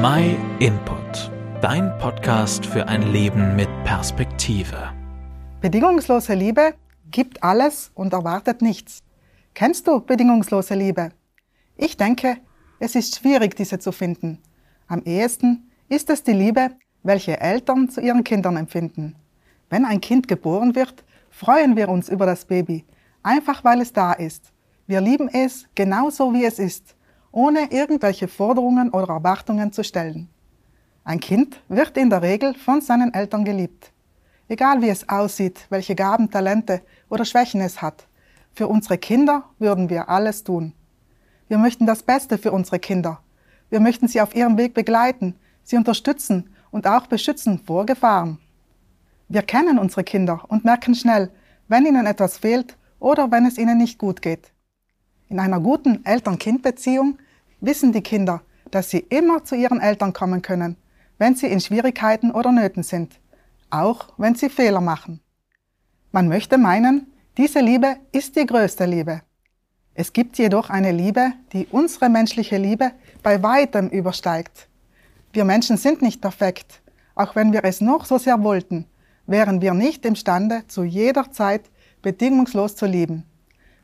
My Input, dein Podcast für ein Leben mit Perspektive. Bedingungslose Liebe gibt alles und erwartet nichts. Kennst du bedingungslose Liebe? Ich denke, es ist schwierig, diese zu finden. Am ehesten ist es die Liebe, welche Eltern zu ihren Kindern empfinden. Wenn ein Kind geboren wird, freuen wir uns über das Baby, einfach weil es da ist. Wir lieben es genauso wie es ist, ohne irgendwelche Forderungen oder Erwartungen zu stellen. Ein Kind wird in der Regel von seinen Eltern geliebt. Egal wie es aussieht, welche Gaben, Talente oder Schwächen es hat, für unsere Kinder würden wir alles tun. Wir möchten das Beste für unsere Kinder. Wir möchten sie auf ihrem Weg begleiten, sie unterstützen und auch beschützen vor Gefahren. Wir kennen unsere Kinder und merken schnell, wenn ihnen etwas fehlt oder wenn es ihnen nicht gut geht. In einer guten Eltern-Kind-Beziehung wissen die Kinder, dass sie immer zu ihren Eltern kommen können, wenn sie in Schwierigkeiten oder Nöten sind, auch wenn sie Fehler machen. Man möchte meinen, diese Liebe ist die größte Liebe. Es gibt jedoch eine Liebe, die unsere menschliche Liebe bei weitem übersteigt. Wir Menschen sind nicht perfekt. Auch wenn wir es noch so sehr wollten, wären wir nicht imstande, zu jeder Zeit bedingungslos zu lieben.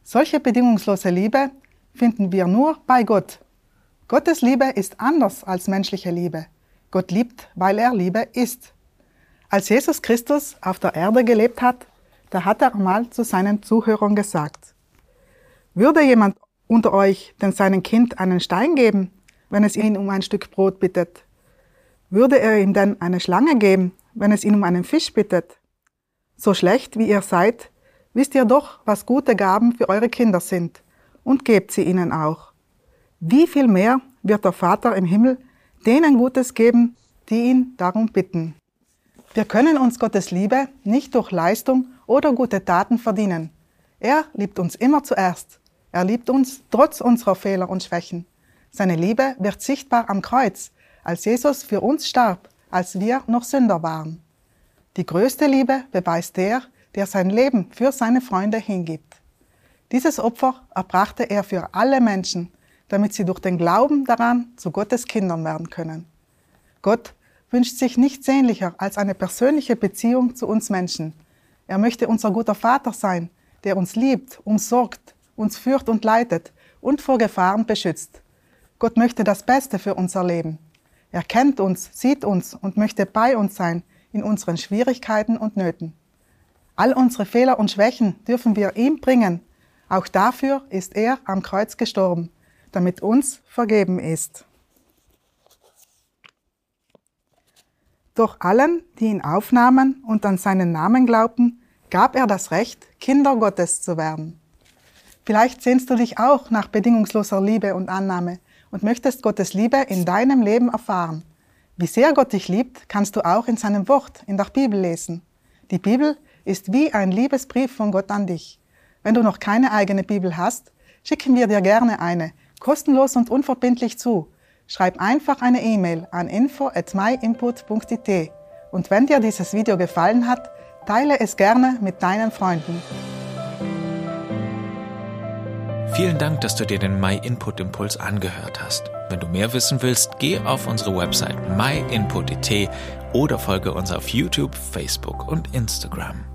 Solche bedingungslose Liebe finden wir nur bei Gott. Gottes Liebe ist anders als menschliche Liebe. Gott liebt, weil er Liebe ist. Als Jesus Christus auf der Erde gelebt hat, da hat er mal zu seinen Zuhörern gesagt, würde jemand unter euch denn seinem Kind einen Stein geben, wenn es ihn um ein Stück Brot bittet? Würde er ihm denn eine Schlange geben, wenn es ihn um einen Fisch bittet? So schlecht wie ihr seid, wisst ihr doch, was gute Gaben für eure Kinder sind, und gebt sie ihnen auch. Wie viel mehr wird der Vater im Himmel denen Gutes geben, die ihn darum bitten. Wir können uns Gottes Liebe nicht durch Leistung oder gute Taten verdienen. Er liebt uns immer zuerst er liebt uns trotz unserer Fehler und Schwächen. Seine Liebe wird sichtbar am Kreuz, als Jesus für uns starb, als wir noch Sünder waren. Die größte Liebe beweist der, der sein Leben für seine Freunde hingibt. Dieses Opfer erbrachte er für alle Menschen, damit sie durch den Glauben daran zu Gottes Kindern werden können. Gott wünscht sich nichts sehnlicher als eine persönliche Beziehung zu uns Menschen. Er möchte unser guter Vater sein, der uns liebt, umsorgt, uns führt und leitet und vor Gefahren beschützt. Gott möchte das Beste für unser Leben. Er kennt uns, sieht uns und möchte bei uns sein in unseren Schwierigkeiten und Nöten. All unsere Fehler und Schwächen dürfen wir ihm bringen. Auch dafür ist er am Kreuz gestorben, damit uns vergeben ist. Doch allen, die ihn aufnahmen und an seinen Namen glaubten, gab er das Recht, Kinder Gottes zu werden. Vielleicht sehnst du dich auch nach bedingungsloser Liebe und Annahme und möchtest Gottes Liebe in deinem Leben erfahren. Wie sehr Gott dich liebt, kannst du auch in seinem Wort, in der Bibel lesen. Die Bibel ist wie ein Liebesbrief von Gott an dich. Wenn du noch keine eigene Bibel hast, schicken wir dir gerne eine, kostenlos und unverbindlich zu. Schreib einfach eine E-Mail an info at myinput.it. Und wenn dir dieses Video gefallen hat, teile es gerne mit deinen Freunden. Vielen Dank, dass du dir den My Input Impuls angehört hast. Wenn du mehr wissen willst, geh auf unsere Website myinput.it oder folge uns auf YouTube, Facebook und Instagram.